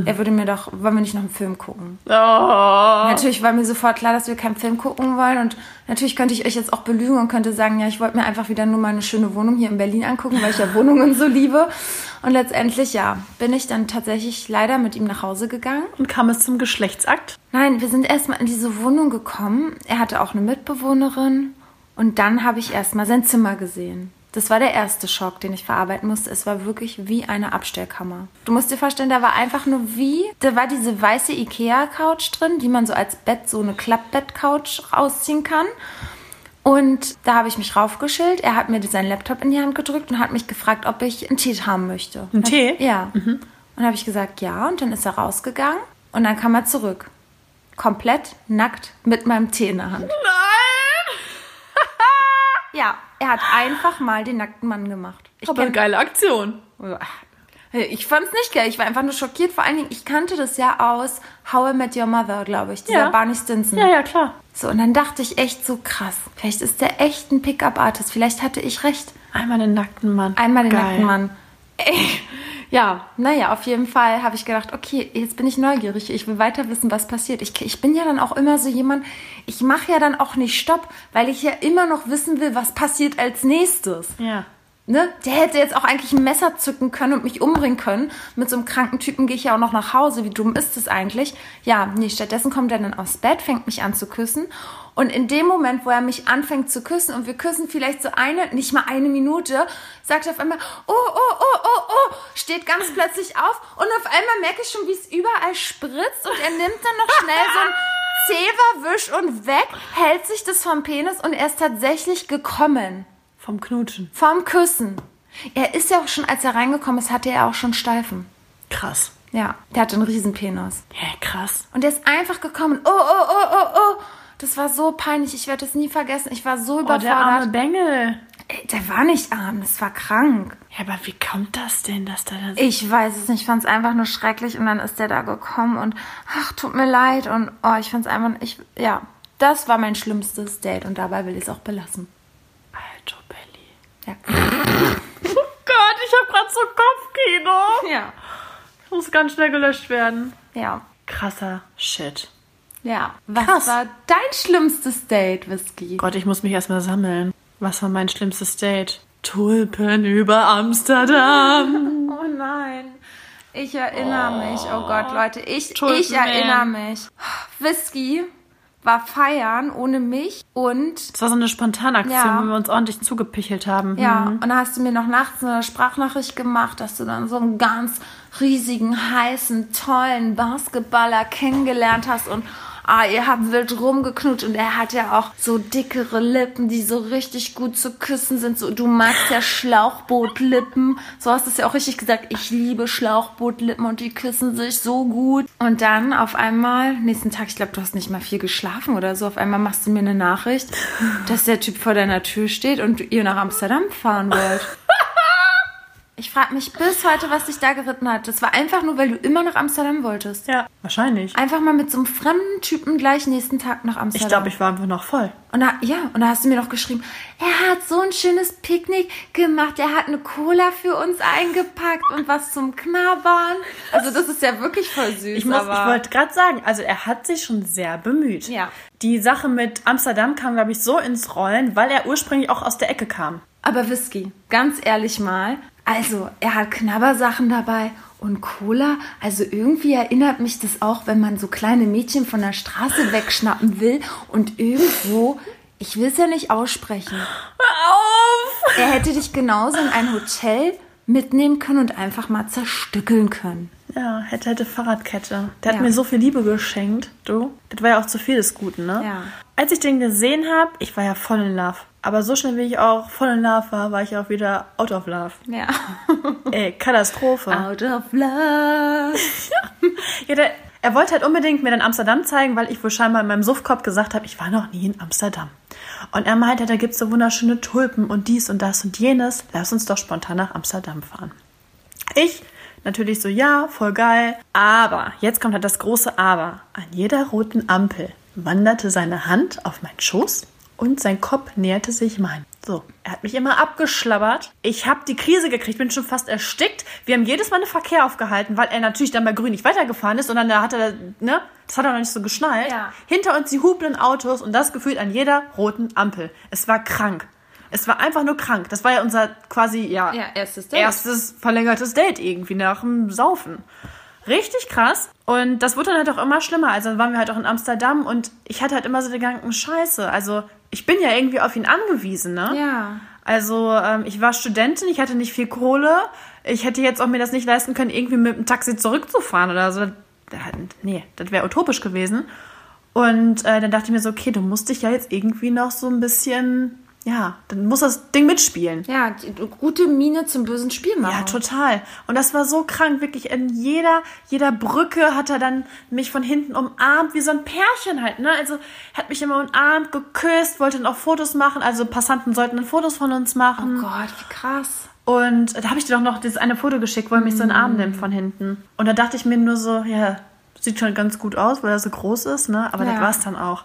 Er würde mir doch, wollen wir nicht noch einen Film gucken? Oh. Natürlich war mir sofort klar, dass wir keinen Film gucken wollen. Und natürlich könnte ich euch jetzt auch belügen und könnte sagen, ja, ich wollte mir einfach wieder nur meine schöne Wohnung hier in Berlin angucken, weil ich ja Wohnungen so liebe. Und letztendlich, ja, bin ich dann tatsächlich leider mit ihm nach Hause gegangen. Und kam es zum Geschlechtsakt? Nein, wir sind erstmal in diese Wohnung gekommen. Er hatte auch eine Mitbewohnerin. Und dann habe ich erstmal sein Zimmer gesehen. Das war der erste Schock, den ich verarbeiten musste. Es war wirklich wie eine Abstellkammer. Du musst dir vorstellen, da war einfach nur wie, da war diese weiße Ikea-Couch drin, die man so als Bett, so eine Klappbett-Couch rausziehen kann. Und da habe ich mich raufgeschillt. Er hat mir seinen Laptop in die Hand gedrückt und hat mich gefragt, ob ich einen Tee haben möchte. Einen Tee? Ja. Und dann habe ich gesagt, ja. Und dann ist er rausgegangen und dann kam er zurück. Komplett nackt mit meinem Tee in der Hand. Nein! Ja, er hat einfach mal den nackten Mann gemacht. Ich Aber eine geile Aktion. Ich fand es nicht geil. Ich war einfach nur schockiert. Vor allen Dingen, ich kannte das ja aus How I Met Your Mother, glaube ich. Dieser Ja. Barney Stinson. Ja, ja, klar. So, und dann dachte ich echt so krass. Vielleicht ist der echt ein Pickup-Artist. Vielleicht hatte ich recht. Einmal den nackten Mann. Einmal den Geil. nackten Mann. Ey. Ja, naja, auf jeden Fall habe ich gedacht, okay, jetzt bin ich neugierig. Ich will weiter wissen, was passiert. Ich, ich bin ja dann auch immer so jemand, ich mache ja dann auch nicht Stopp, weil ich ja immer noch wissen will, was passiert als nächstes. Ja. Ne? Der hätte jetzt auch eigentlich ein Messer zücken können und mich umbringen können. Mit so einem kranken Typen gehe ich ja auch noch nach Hause. Wie dumm ist es eigentlich? Ja, nee, stattdessen kommt er dann aufs Bett, fängt mich an zu küssen. Und in dem Moment, wo er mich anfängt zu küssen und wir küssen vielleicht so eine, nicht mal eine Minute, sagt er auf einmal, oh, oh, oh, oh, oh, steht ganz plötzlich auf und auf einmal merke ich schon, wie es überall spritzt und er nimmt dann noch schnell so ein Zewa-Wisch und weg, hält sich das vom Penis und er ist tatsächlich gekommen. Vom Knutschen. Vom Küssen. Er ist ja auch schon, als er reingekommen ist, hatte er auch schon Steifen. Krass. Ja, der hatte einen Riesenpenis. Ja, krass. Und der ist einfach gekommen. Oh, oh, oh, oh, oh. Das war so peinlich. Ich werde es nie vergessen. Ich war so Oh, der arme überfordert. Bengel. Ey, der war nicht arm, das war krank. Ja, aber wie kommt das denn, dass da das... Ich weiß es nicht. Ich fand es einfach nur schrecklich. Und dann ist der da gekommen und ach, tut mir leid. Und oh, ich fand es einfach, ich, ja, das war mein schlimmstes Date. Und dabei will ich es auch belassen. Alter Belly. Ja. Oh Gott, ich habe gerade so Kopfkino. Ja. Muss ganz schnell gelöscht werden. Ja. Krasser Shit. Ja. Was Krass. war dein schlimmstes Date, Whisky? Gott, ich muss mich erstmal sammeln. Was war mein schlimmstes Date? Tulpen über Amsterdam. Oh nein. Ich erinnere mich. Oh Gott, Leute, ich, ich erinnere mich. Whisky war feiern ohne mich und Das war so eine Spontanaktion, Ja. wo wir uns ordentlich zugepichelt haben. ja, Hm. und dann hast du mir noch nachts eine Sprachnachricht gemacht, dass du dann so einen ganz riesigen, heißen, tollen Basketballer kennengelernt hast und ah, ihr habt wild rumgeknutscht und er hat ja auch so dickere Lippen, die so richtig gut zu küssen sind. So, du magst ja Schlauchbootlippen. So hast du es ja auch richtig gesagt. Ich liebe Schlauchbootlippen und die küssen sich so gut. Und dann auf einmal, nächsten Tag, ich glaube, du hast nicht mal viel geschlafen oder so, auf einmal machst du mir eine Nachricht, dass der Typ vor deiner Tür steht und ihr nach Amsterdam fahren wollt. Ich frage mich bis heute, was dich da geritten hat. Das war einfach nur, weil du immer nach Amsterdam wolltest. Ja, wahrscheinlich. Einfach mal mit so einem fremden Typen gleich nächsten Tag nach Amsterdam. Ich glaube, ich war einfach noch voll. Und da, ja, und da hast du mir noch geschrieben, er hat so ein schönes Picknick gemacht, er hat eine Cola für uns eingepackt und was zum Knabbern. Also das ist ja wirklich voll süß. Ich, muss- ich wollte gerade sagen, also er hat sich schon sehr bemüht. Ja. Die Sache mit Amsterdam kam, glaube ich, so ins Rollen, weil er ursprünglich auch aus der Ecke kam. aber Whisky, ganz ehrlich mal, also er hat Knabbersachen dabei und Cola. Also irgendwie erinnert mich das auch, wenn man so kleine Mädchen von der Straße wegschnappen will und irgendwo, ich will es ja nicht aussprechen, Auf! er hätte dich genauso in ein Hotel mitnehmen können und einfach mal zerstückeln können. Ja, hätte, hätte Fahrradkette. Der hat Ja. mir so viel Liebe geschenkt, du. Das war ja auch zu viel des Guten, ne? Ja. Als ich den gesehen habe, ich war ja voll in Love. Aber so schnell wie ich auch voll in Love war, war ich auch wieder out of love. Ja. Ey, Katastrophe. Out of love. Ja, der, er wollte halt unbedingt mir dann Amsterdam zeigen, weil ich wohl scheinbar in meinem Suffkopf gesagt habe, ich war noch nie in Amsterdam. Und er meinte, da gibt's so wunderschöne Tulpen und dies und das und jenes. Lass uns doch spontan nach Amsterdam fahren. Ich natürlich so, ja, voll geil. Aber, jetzt kommt halt das große Aber. An jeder roten Ampel wanderte seine Hand auf meinen Schoß und sein Kopf näherte sich mein. So, er hat mich immer abgeschlabbert. Ich habe die Krise gekriegt, bin schon fast erstickt. Wir haben jedes Mal den Verkehr aufgehalten, weil er natürlich dann bei Grün nicht weitergefahren ist, sondern da hat er, ne, das hat er noch nicht so geschnallt. Ja. Hinter uns die hupenden Autos und das gefühlt an jeder roten Ampel. Es war krank. Es war einfach nur krank. Das war ja unser quasi, ja, Ja, erstes Date. erstes verlängertes Date irgendwie nach dem Saufen. Richtig krass. Und das wurde dann halt auch immer schlimmer. Also dann waren wir halt auch in Amsterdam und ich hatte halt immer so den Gedanken, scheiße. Also ich bin ja irgendwie auf ihn angewiesen, ne? Ja. Also ähm, ich war Studentin, ich hatte nicht viel Kohle. Ich hätte jetzt auch mir das nicht leisten können, irgendwie mit dem Taxi zurückzufahren oder so. Nee, das wäre utopisch gewesen. Und äh, dann dachte ich mir so, okay, du musst dich ja jetzt irgendwie noch so ein bisschen, ja, dann muss das Ding mitspielen. Ja, die, gute Miene zum bösen Spiel machen. Ja, total. Und das war so krank, wirklich in jeder, jeder Brücke hat er dann mich von hinten umarmt, wie so ein Pärchen halt, ne? Also, hat mich immer umarmt, geküsst, wollte dann auch Fotos machen, also Passanten sollten dann Fotos von uns machen. Oh Gott, wie krass. Und da habe ich dir doch noch dieses eine Foto geschickt, wo er mich so in den Arm nimmt von hinten. Und da dachte ich mir nur so, ja, sieht schon ganz gut aus, weil er so groß ist, ne? Aber Ja. das war's dann auch.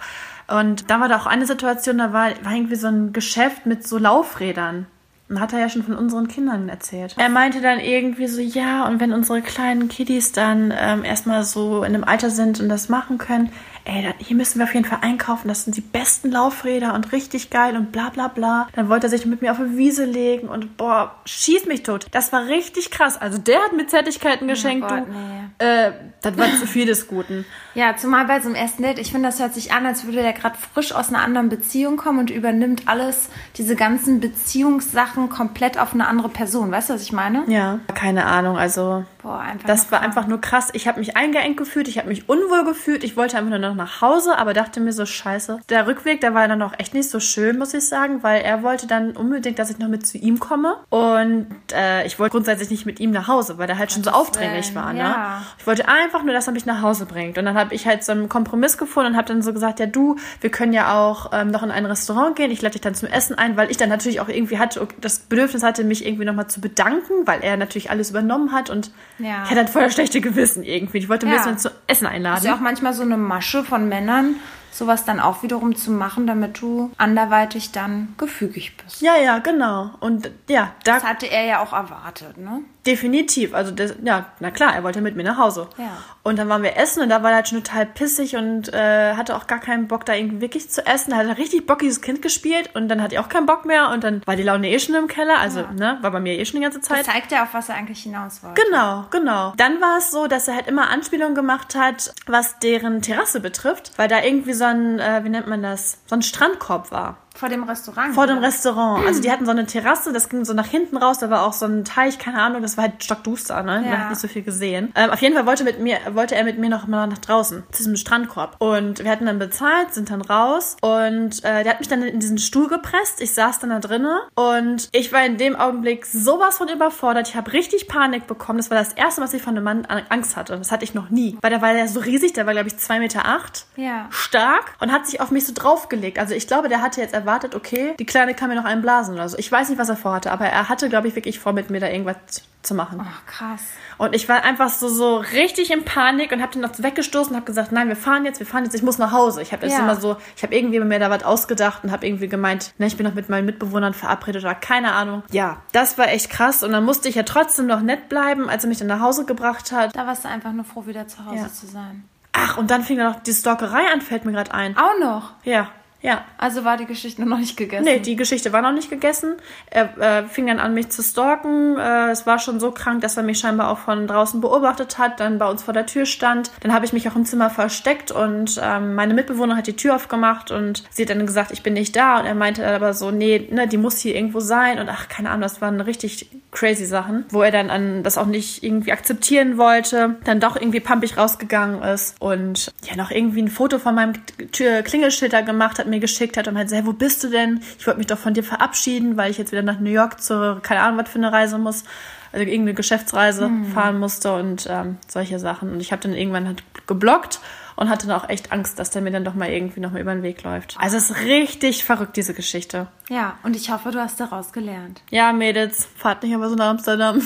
Und da war da auch eine Situation, da war, war irgendwie so ein Geschäft mit so Laufrädern. Hat er ja schon von unseren Kindern erzählt. Er meinte dann irgendwie so, ja, und wenn unsere kleinen Kiddies dann ähm, erstmal so in einem Alter sind und das machen können, ey, dann, hier müssen wir auf jeden Fall einkaufen, das sind die besten Laufräder und richtig geil und bla bla bla. Dann wollte er sich mit mir auf eine Wiese legen und boah, schieß mich tot. Das war richtig krass. Also der hat mir Zärtlichkeiten geschenkt, Gott, du. Äh, das war zu viel des Guten. Ja, zumal bei so einem ersten Date, ich finde, das hört sich an, als würde der gerade frisch aus einer anderen Beziehung kommen und übernimmt alles, diese ganzen Beziehungssachen komplett auf eine andere Person. Weißt du, was ich meine? Ja, keine Ahnung, also Boah. Das war einfach nur krass. Ich habe mich eingeengt gefühlt, ich habe mich unwohl gefühlt. Ich wollte einfach nur noch nach Hause, aber dachte mir so, scheiße. Der Rückweg, der war dann auch echt nicht so schön, muss ich sagen, weil er wollte dann unbedingt, dass ich noch mit zu ihm komme. Und äh, ich wollte grundsätzlich nicht mit ihm nach Hause, weil der halt schon so aufdringlich war. Ne? ja. Ich wollte einfach nur, dass er mich nach Hause bringt. Und dann habe ich halt so einen Kompromiss gefunden und habe dann so gesagt, ja du, wir können ja auch ähm, noch in ein Restaurant gehen. Ich lade dich dann zum Essen ein, weil ich dann natürlich auch irgendwie hatte, okay, das Bedürfnis hatte, mich irgendwie nochmal zu bedanken, weil er natürlich alles übernommen hat und Ja. ich hatte halt voll das schlechte Gewissen irgendwie. Ich wollte ein Ja. bisschen zu Essen einladen. ist ja auch manchmal so eine Masche von Männern, sowas dann auch wiederum zu machen, damit du anderweitig dann gefügig bist. ja, ja, genau. Und ja, da Das hatte er ja auch erwartet, ne? definitiv. Also das, ja, na klar, er wollte mit mir nach Hause. Ja. Und dann waren wir essen und da war er halt schon total pissig und äh, hatte auch gar keinen Bock, da irgendwie wirklich zu essen. Da hat er richtig bockiges Kind gespielt und dann hatte ich auch keinen Bock mehr und dann war die Laune eh schon im Keller. Also, ne, war bei mir eh schon die ganze Das Zeit. zeigt ja auch, was er eigentlich hinaus wollte. Genau, genau. Dann war es so, dass er halt immer Anspielungen gemacht hat, was deren Terrasse betrifft, weil da irgendwie so ein, äh, wie nennt man das, so ein Strandkorb war. Vor dem Restaurant. vor dem Restaurant. Also die hatten so eine Terrasse, das ging so nach hinten raus, da war auch so ein Teich, keine Ahnung, das war halt stockduster, ne? Man Ja. hat nicht so viel gesehen. Ähm, auf jeden Fall wollte, mit mir, wollte er mit mir noch mal nach draußen, zu diesem Strandkorb. Und wir hatten dann bezahlt, sind dann raus und äh, der hat mich dann in diesen Stuhl gepresst. Ich saß dann da drinnen und ich war in dem Augenblick sowas von überfordert. Ich habe richtig Panik bekommen. Das war das erste, was ich von einem Mann an- Angst hatte. Das hatte ich noch nie. Weil der war ja so riesig, der war glaube ich zwei Meter acht Ja. stark und hat sich auf mich so draufgelegt. Also ich glaube, der hatte jetzt erwartet, okay, die Kleine kann mir noch einen blasen oder so. Ich weiß nicht, was er vorhatte, aber er hatte, glaube ich, wirklich vor, mit mir da irgendwas zu machen. Ach, krass. Und ich war einfach so, so richtig in Panik und habe den noch weggestoßen und habe gesagt, nein, wir fahren jetzt, wir fahren jetzt, ich muss nach Hause. Ich habe jetzt Ja. immer so, ich habe irgendwie mir da was ausgedacht und habe irgendwie gemeint, ne, ich bin noch mit meinen Mitbewohnern verabredet oder keine Ahnung. Ja, das war echt krass und dann musste ich ja trotzdem noch nett bleiben, als er mich dann nach Hause gebracht hat. Da warst du einfach nur froh, wieder zu Hause Ja. zu sein. Ach, und dann fing dann noch die Stalkerei an, fällt mir gerade ein. Auch noch. Ja, ja. Also war die Geschichte noch nicht gegessen. Nee, die Geschichte war noch nicht gegessen. Er äh, fing dann an, mich zu stalken. Äh, es war schon so krank, dass er mich scheinbar auch von draußen beobachtet hat, dann bei uns vor der Tür stand. Dann habe ich mich auch im Zimmer versteckt und ähm, meine Mitbewohnerin hat die Tür aufgemacht und sie hat dann gesagt, ich bin nicht da. Und er meinte dann aber so, nee, ne, die muss hier irgendwo sein. Und ach, keine Ahnung, das waren richtig crazy Sachen, wo er dann an, das auch nicht irgendwie akzeptieren wollte, dann doch irgendwie pumpig rausgegangen ist und ja noch irgendwie ein Foto von meinem Tür Klingelschild gemacht hat, mir geschickt hat und meinte, hey, wo bist du denn? Ich wollte mich doch von dir verabschieden, weil ich jetzt wieder nach New York zur, keine Ahnung, was für eine Reise muss, also irgendeine Geschäftsreise fahren musste und ähm, solche Sachen. Und ich habe dann irgendwann halt geblockt und hatte dann auch echt Angst, dass der mir dann doch mal irgendwie noch mal über den Weg läuft. Also es ist richtig verrückt, diese Geschichte. Ja, und ich hoffe, du hast daraus gelernt. Ja, Mädels, fahrt nicht aber so nach Amsterdam.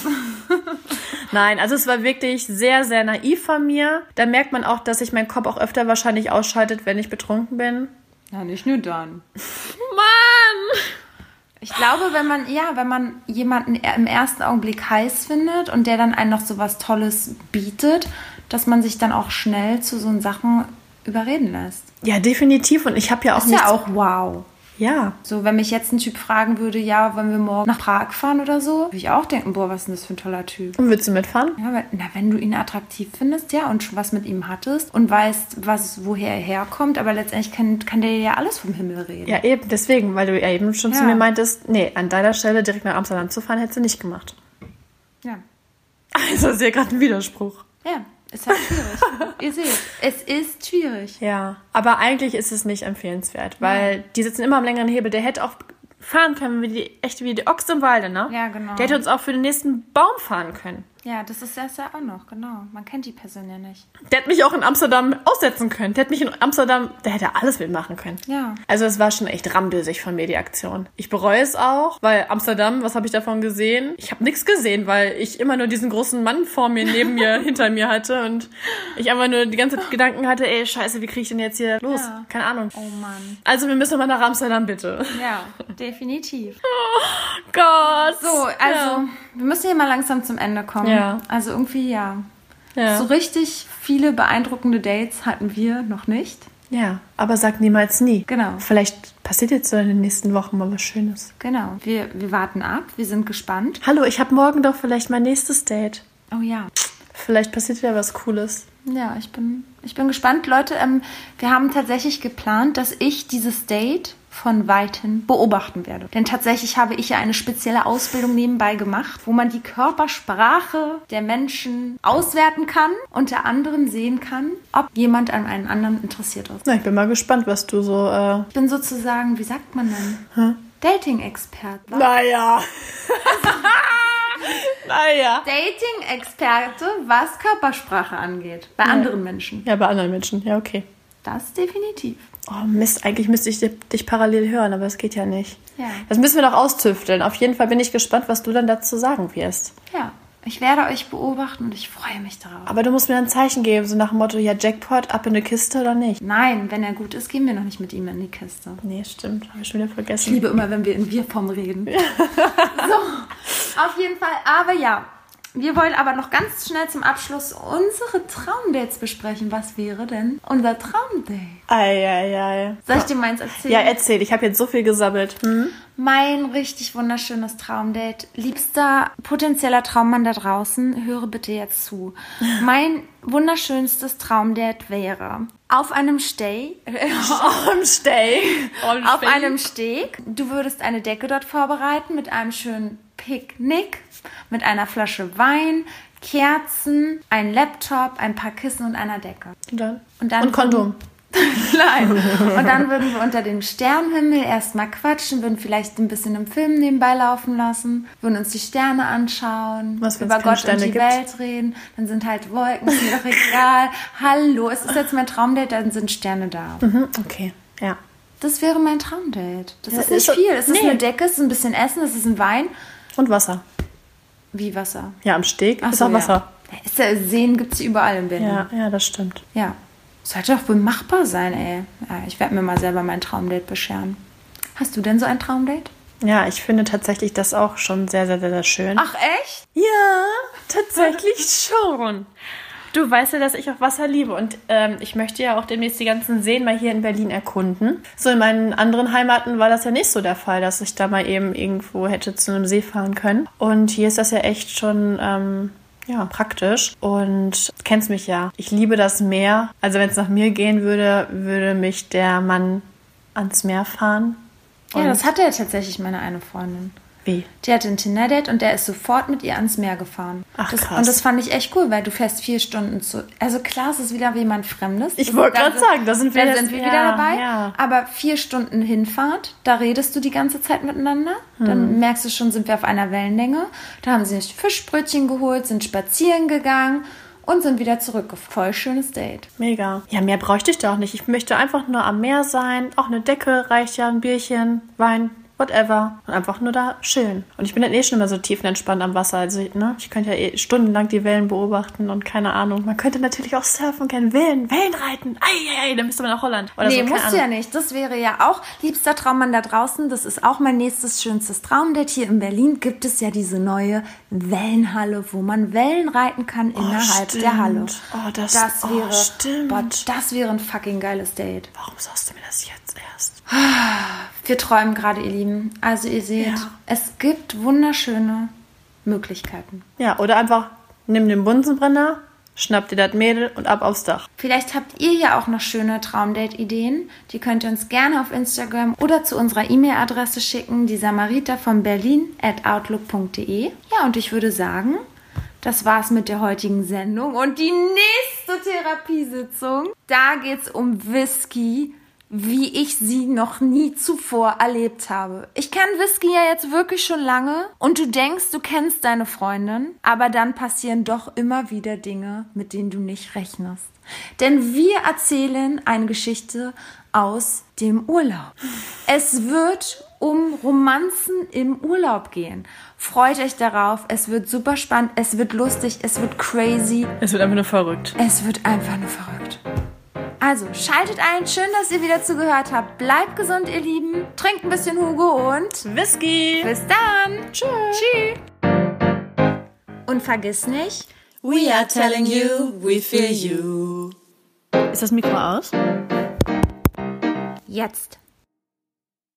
Nein, also es war wirklich sehr, sehr naiv von mir. Da merkt man auch, dass sich mein Kopf auch öfter wahrscheinlich ausschaltet, wenn ich betrunken bin. Ja, nicht nur dann. Mann! Ich glaube, wenn man, ja, wenn man jemanden im ersten Augenblick heiß findet und der dann einem noch so was Tolles bietet, dass man sich dann auch schnell zu so Sachen überreden lässt. Ja, definitiv. Und ich habe ja auch Ist nichts... ja auch wow. Ja. So, wenn mich jetzt ein Typ fragen würde, ja, wollen wir morgen nach Prag fahren oder so, würde ich auch denken, boah, was ist denn das für ein toller Typ. Und willst du mitfahren? Ja, weil, na, wenn du ihn attraktiv findest, ja, und schon was mit ihm hattest und weißt, was, woher er herkommt, aber letztendlich kann, kann der ja alles vom Himmel reden. Ja, eben. Deswegen, weil du ja eben schon zu Ja. mir meintest, nee, an deiner Stelle direkt nach Amsterdam zu fahren, hättest du nicht gemacht. Ja. Also das ist ja gerade ein Widerspruch. Ja, ist halt schwierig. Ihr seht, es ist schwierig. Ja, aber eigentlich ist es nicht empfehlenswert, weil die sitzen immer am längeren Hebel. Der hätte auch fahren können, wie die, echt wie die Ochs im Walde, ne? Ja, genau. Der hätte uns auch für den nächsten Baum fahren können. Ja, das ist das ja auch noch, genau. Man kennt die Person ja nicht. Der hätte mich auch in Amsterdam aussetzen können. Der hätte mich in Amsterdam, der hätte alles mitmachen können. Ja. Also es war schon echt rambösig von mir, die Aktion. Ich bereue es auch, weil Amsterdam, was habe ich davon gesehen? Ich habe nichts gesehen, weil ich immer nur diesen großen Mann vor mir, neben mir, hinter mir hatte und ich einfach nur die ganze Zeit Gedanken hatte, ey, scheiße, wie kriege ich denn jetzt hier los? Ja. Keine Ahnung. Oh Mann. Also wir müssen mal nach Amsterdam, bitte. Ja, definitiv. Gott. So, also, wir müssen hier mal langsam zum Ende kommen. Ja. Also irgendwie, ja. Ja. So richtig viele beeindruckende Dates hatten wir noch nicht. ja, aber sag niemals nie. Genau. Vielleicht passiert jetzt so in den nächsten Wochen mal was Schönes. Genau. Wir, wir warten ab, wir sind gespannt. Hallo, ich habe morgen doch vielleicht mein nächstes Date. Oh ja. Vielleicht passiert wieder was Cooles. Ja, ich bin, ich bin gespannt. Leute, ähm, wir haben tatsächlich geplant, dass ich dieses Date von Weitem beobachten werde. Denn tatsächlich habe ich ja eine spezielle Ausbildung nebenbei gemacht, wo man die Körpersprache der Menschen auswerten kann, unter anderem sehen kann, ob jemand an einen anderen interessiert ist. Na, ich bin mal gespannt, was du so. Äh... Ich bin sozusagen, wie sagt man denn? Dating-Experte. Naja. naja. Dating-Experte, was Körpersprache angeht. Bei anderen Menschen. Ja, bei anderen Menschen. Ja, okay. Das definitiv. Oh Mist, eigentlich müsste ich dich parallel hören, aber es geht ja nicht. Ja. Das müssen wir noch austüfteln. Auf jeden Fall bin ich gespannt, was du dann dazu sagen wirst. Ja, ich werde euch beobachten und ich freue mich darauf. Aber du musst mir ein Zeichen geben, so nach dem Motto, ja, Jackpot, ab in eine Kiste oder nicht. Nein, wenn er gut ist, gehen wir noch nicht mit ihm in die Kiste. Nee, stimmt. Habe ich schon wieder Ich vergessen. liebe immer, wenn wir in Wir-Form reden. so, auf jeden Fall. Aber ja, wir wollen aber noch ganz schnell zum Abschluss unsere Traumdates besprechen. Was wäre denn unser Traumdate? Ei, ei, ei. Soll ich dir meins erzählen? Ja, erzähl. Ich habe jetzt so viel gesammelt. Hm? Mein richtig wunderschönes Traumdate. Liebster potenzieller Traummann da draußen, höre bitte jetzt zu. Mein wunderschönstes Traumdate wäre auf einem Steg, Am Stay. auf einem Steg. Du würdest eine Decke dort vorbereiten mit einem schönen Picknick, mit einer Flasche Wein, Kerzen, ein Laptop, ein paar Kissen und einer Decke. Und, dann? Und dann- und Kondom. Nein. Und dann würden wir unter dem Sternenhimmel erstmal quatschen, würden vielleicht ein bisschen im Film nebenbei laufen lassen, würden uns die Sterne anschauen, Was, über Gott Sterne und die gibt? Welt reden. Dann sind halt Wolken, ist mir doch egal. Hallo, es ist jetzt mein Traumdate, dann sind Sterne da. Mhm, okay, ja. Das wäre mein Traumdate. Das Ja, ist nicht ist viel. Es ist nee. eine Decke, es ist ein bisschen Essen, es ist ein Wein. Und Wasser. Wie Wasser. Ja, am Steg Ach ist so, auch Wasser. Ja. Ist ja, Seen gibt es überall in Berlin. Ja. ja, das stimmt. Ja. Sollte doch wohl machbar sein, ey. Ja, ich werde mir mal selber mein Traumdate bescheren. Hast du denn so ein Traumdate? Ja, ich finde tatsächlich das auch schon sehr, sehr, sehr, sehr schön. Ach, echt? Ja, tatsächlich schon. Du weißt ja, dass ich auch Wasser liebe und ähm, ich möchte ja auch demnächst die ganzen Seen mal hier in Berlin erkunden. So in meinen anderen Heimaten war das ja nicht so der Fall, dass ich da mal eben irgendwo hätte zu einem See fahren können. Und hier ist das ja echt schon ähm, ja, praktisch. Und kennst mich ja. Ich liebe das Meer. Also wenn es nach mir gehen würde, würde mich der Mann ans Meer fahren. Ja, Und- das hatte ja tatsächlich meine eine Freundin. Wie? Die hatte ein Tinder-Date und der ist sofort mit ihr ans Meer gefahren. Ach, das, krass. Und das fand ich echt cool, weil du fährst vier Stunden zu. Also klar, es ist wieder jemand Fremdes. Ich wollte gerade sagen, da sind wir da sind wir ja, wieder dabei. ja. Aber vier Stunden Hinfahrt, da redest du die ganze Zeit miteinander. Hm. Dann merkst du schon, sind wir auf einer Wellenlänge. Da haben sie sich Fischbrötchen geholt, sind spazieren gegangen und sind wieder zurückgefahren. Voll schönes Date. Mega. Ja, mehr bräuchte ich da auch nicht. Ich möchte einfach nur am Meer sein. Auch eine Decke reicht ja, ein Bierchen, Wein, whatever. Und einfach nur da chillen. Und ich bin dann eh schon immer so tiefenentspannt am Wasser. Also, ne, ich könnte ja eh stundenlang die Wellen beobachten und keine Ahnung. Man könnte natürlich auch surfen können, Wellen, Wellen reiten. Ei, ei, ei, dann müsste man nach Holland. Oder nee, so, musst du Ahnung. ja nicht. Das wäre ja auch, liebster Traummann da draußen, das ist auch mein nächstes schönstes Traumdate. Hier in Berlin gibt es ja diese neue Wellenhalle, wo man Wellen reiten kann innerhalb stimmt. der Halle. Oh, das- das oh, wäre, stimmt. boah, das wäre ein fucking geiles Date. Warum sagst du mir das jetzt erst? Wir träumen gerade, ihr Lieben. Also ihr seht, Ja. es gibt wunderschöne Möglichkeiten. Ja, oder einfach nimm den Bunsenbrenner, schnapp dir das Mädel und ab aufs Dach. Vielleicht habt ihr ja auch noch schöne Traumdate-Ideen. Die könnt ihr uns gerne auf Instagram oder zu unserer E-Mail-Adresse schicken, die samarita von Berlin at outlook.de. Ja, und ich würde sagen, das war's mit der heutigen Sendung. Und die nächste Therapiesitzung, da geht's um Whisky, wie ich sie noch nie zuvor erlebt habe. Ich kenne Whisky ja jetzt wirklich schon lange und du denkst, du kennst deine Freundin, aber dann passieren doch immer wieder Dinge, mit denen du nicht rechnest. Denn wir erzählen eine Geschichte aus dem Urlaub. Es wird um Romanzen im Urlaub gehen. Freut euch darauf. Es wird super spannend. Es wird lustig. Es wird crazy. Es wird einfach nur verrückt. Es wird einfach nur verrückt. Also, schaltet ein. Schön, dass ihr wieder zugehört habt. Bleibt gesund, ihr Lieben. Trinkt ein bisschen Hugo und Whisky! bis dann. Tschüss. Tschüss. Und vergiss nicht, We are telling you, we feel you. Ist das Mikro aus? jetzt.